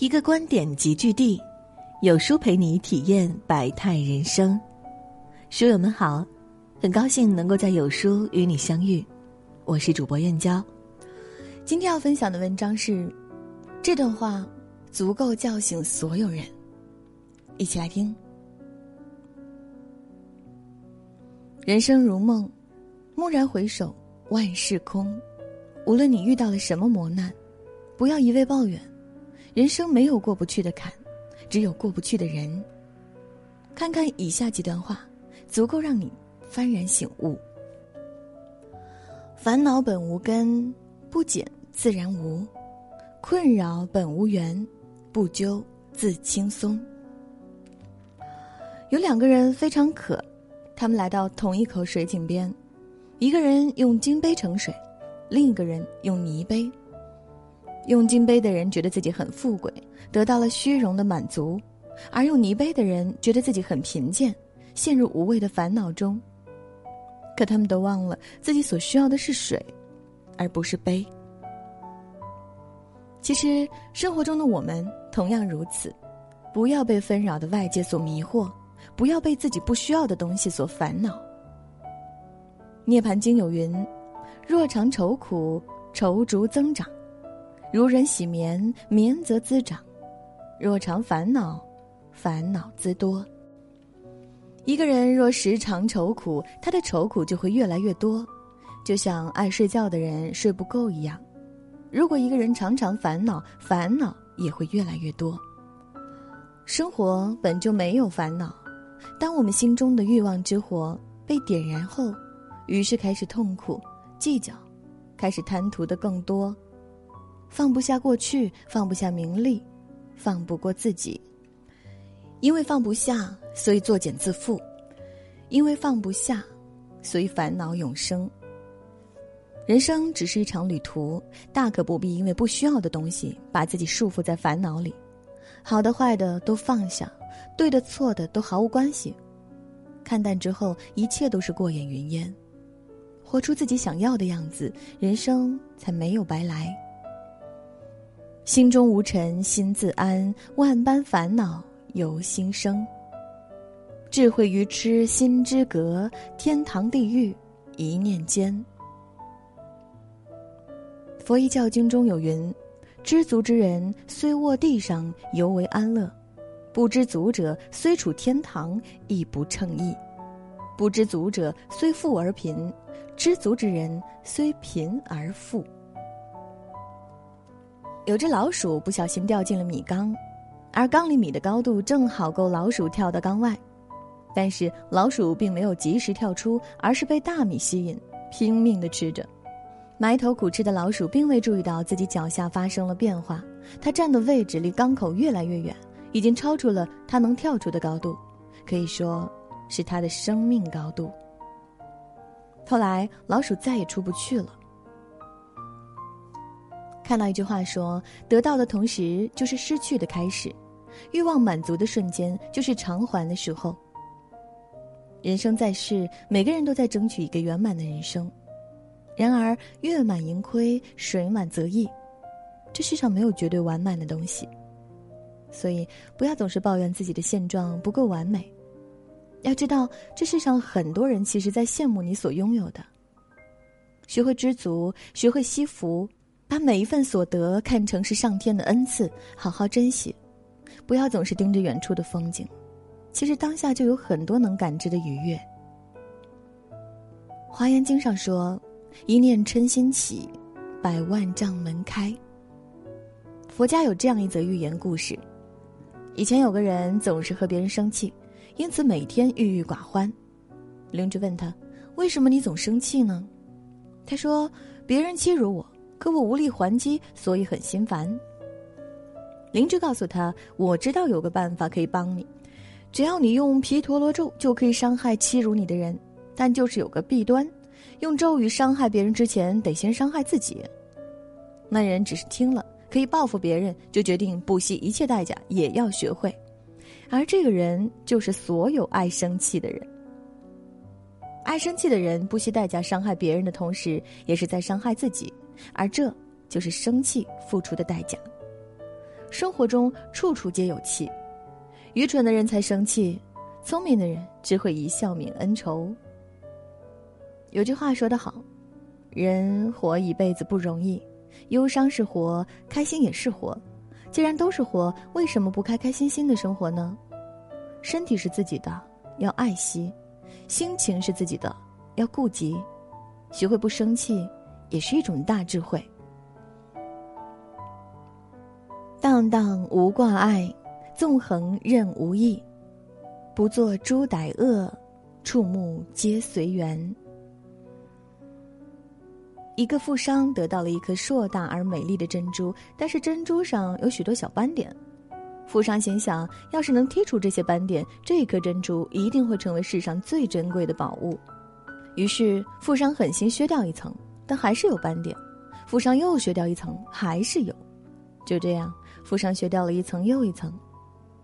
一个观点集聚地，有书陪你体验百态人生。书友们好，很高兴能够在有书与你相遇，我是主播燕娇。今天要分享的文章是这段话足够叫醒所有人，一起来听。人生如梦，蓦然回首，万事空。无论你遇到了什么磨难，不要一味抱怨。人生没有过不去的坎，只有过不去的人。看看以下几段话，足够让你幡然醒悟。烦恼本无根，不减自然无；困扰本无缘，不究自轻松。有两个人非常渴，他们来到同一口水井边，一个人用金杯盛水，另一个人用泥杯。用金杯的人觉得自己很富贵，得到了虚荣的满足；而用泥杯的人觉得自己很贫贱，陷入无谓的烦恼中。可他们都忘了，自己所需要的是水，而不是杯。其实生活中的我们同样如此，不要被纷扰的外界所迷惑，不要被自己不需要的东西所烦恼。涅盘经有云：“若常愁苦，愁逐增长。”如人喜棉，棉则滋长；若常烦恼，烦恼滋多。一个人若时常愁苦，他的愁苦就会越来越多，就像爱睡觉的人睡不够一样。如果一个人常常烦恼，烦恼也会越来越多。生活本就没有烦恼，当我们心中的欲望之火被点燃后，于是开始痛苦、计较，开始贪图的更多。放不下过去，放不下名利，放不过自己。因为放不下，所以作茧自缚；因为放不下，所以烦恼永生。人生只是一场旅途，大可不必因为不需要的东西把自己束缚在烦恼里。好的坏的都放下，对的错的都毫无关系。看淡之后，一切都是过眼云烟。活出自己想要的样子，人生才没有白来。心中无尘心自安，万般烦恼由心生。智慧愚痴心之隔，天堂地狱一念间。佛一教经中有云：知足之人虽卧地上犹为安乐，不知足者虽处天堂亦不称意。不知足者虽富而贫，知足之人虽贫而富。有只老鼠不小心掉进了米缸，而缸里米的高度正好够老鼠跳到缸外，但是老鼠并没有及时跳出，而是被大米吸引，拼命的吃着。埋头苦吃的老鼠并未注意到自己脚下发生了变化，它站的位置离缸口越来越远，已经超出了它能跳出的高度，可以说是它的生命高度。后来老鼠再也出不去了。看到一句话说：“得到的同时就是失去的开始，欲望满足的瞬间就是偿还的时候。”人生在世，每个人都在争取一个圆满的人生。然而，月满盈亏，水满则溢，这世上没有绝对完满的东西。所以，不要总是抱怨自己的现状不够完美。要知道，这世上很多人其实在羡慕你所拥有的。学会知足，学会惜福。把每一份所得看成是上天的恩赐，好好珍惜，不要总是盯着远处的风景。其实当下就有很多能感知的愉悦。华严经上说：“一念嗔心起，百万障门开。”佛家有这样一则寓言故事：以前有个人总是和别人生气，因此每天郁郁寡欢。邻居问他：“为什么你总生气呢？”他说：“别人欺辱我。”可我无力还击，所以很心烦。邻居告诉他：“我知道有个办法可以帮你，只要你用毗陀罗咒，就可以伤害欺辱你的人。但就是有个弊端，用咒语伤害别人之前，得先伤害自己。”那人只是听了可以报复别人，就决定不惜一切代价也要学会。而这个人就是所有爱生气的人。爱生气的人不惜代价伤害别人的同时，也是在伤害自己。而这就是生气付出的代价。生活中处处皆有气，愚蠢的人才生气，聪明的人只会一笑泯恩仇。有句话说得好，人活一辈子不容易，忧伤是活，开心也是活。既然都是活，为什么不开开心心的生活呢？身体是自己的，要爱惜；心情是自己的，要顾及。学会不生气，也是一种大智慧。荡荡无挂碍，纵横任无意，不做诸歹恶，触目皆随缘。一个富商得到了一颗硕大而美丽的珍珠，但是珍珠上有许多小斑点。富商心想，要是能剔除这些斑点，这颗珍珠一定会成为世上最珍贵的宝物。于是，富商狠心削掉一层，但还是有斑点。富商又削掉一层，还是有。就这样，富商削掉了一层又一层，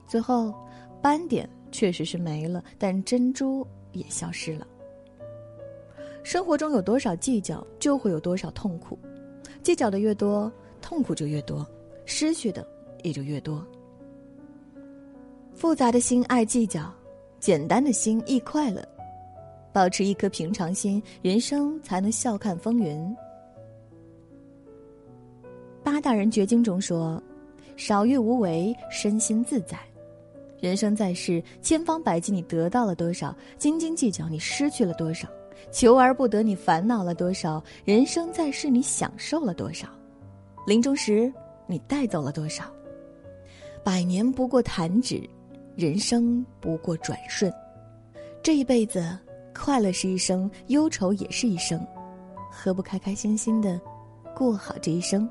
最后，斑点确实是没了，但珍珠也消失了。生活中有多少计较，就会有多少痛苦。计较的越多，痛苦就越多，失去的也就越多。复杂的心爱计较，简单的心易快乐。保持一颗平常心，人生才能笑看风云。八大人绝经中说：“少欲无为，身心自在。”人生在世，千方百计你得到了多少，斤斤计较你失去了多少，求而不得你烦恼了多少。人生在世，你享受了多少，临终时你带走了多少。百年不过弹指，人生不过转瞬，这一辈子。快乐是一生，忧愁也是一生，何不开开心心的过好这一生？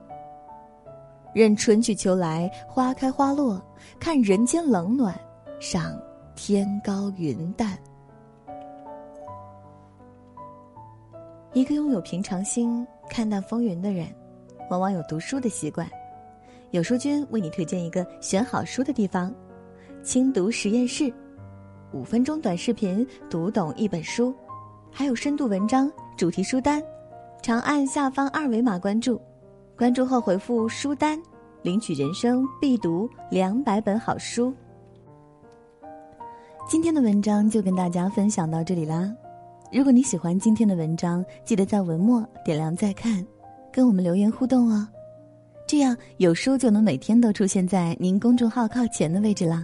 任春去秋来，花开花落，看人间冷暖，赏天高云淡。一个拥有平常心、看淡风云的人，往往有读书的习惯。有书君为你推荐一个选好书的地方——轻读实验室。五分钟短视频读懂一本书，还有深度文章、主题书单，长按下方二维码关注。关注后回复“书单”，领取人生必读两百本好书。今天的文章就跟大家分享到这里啦。如果你喜欢今天的文章，记得在文末点亮再看，跟我们留言互动哦。这样有书就能每天都出现在您公众号靠前的位置啦。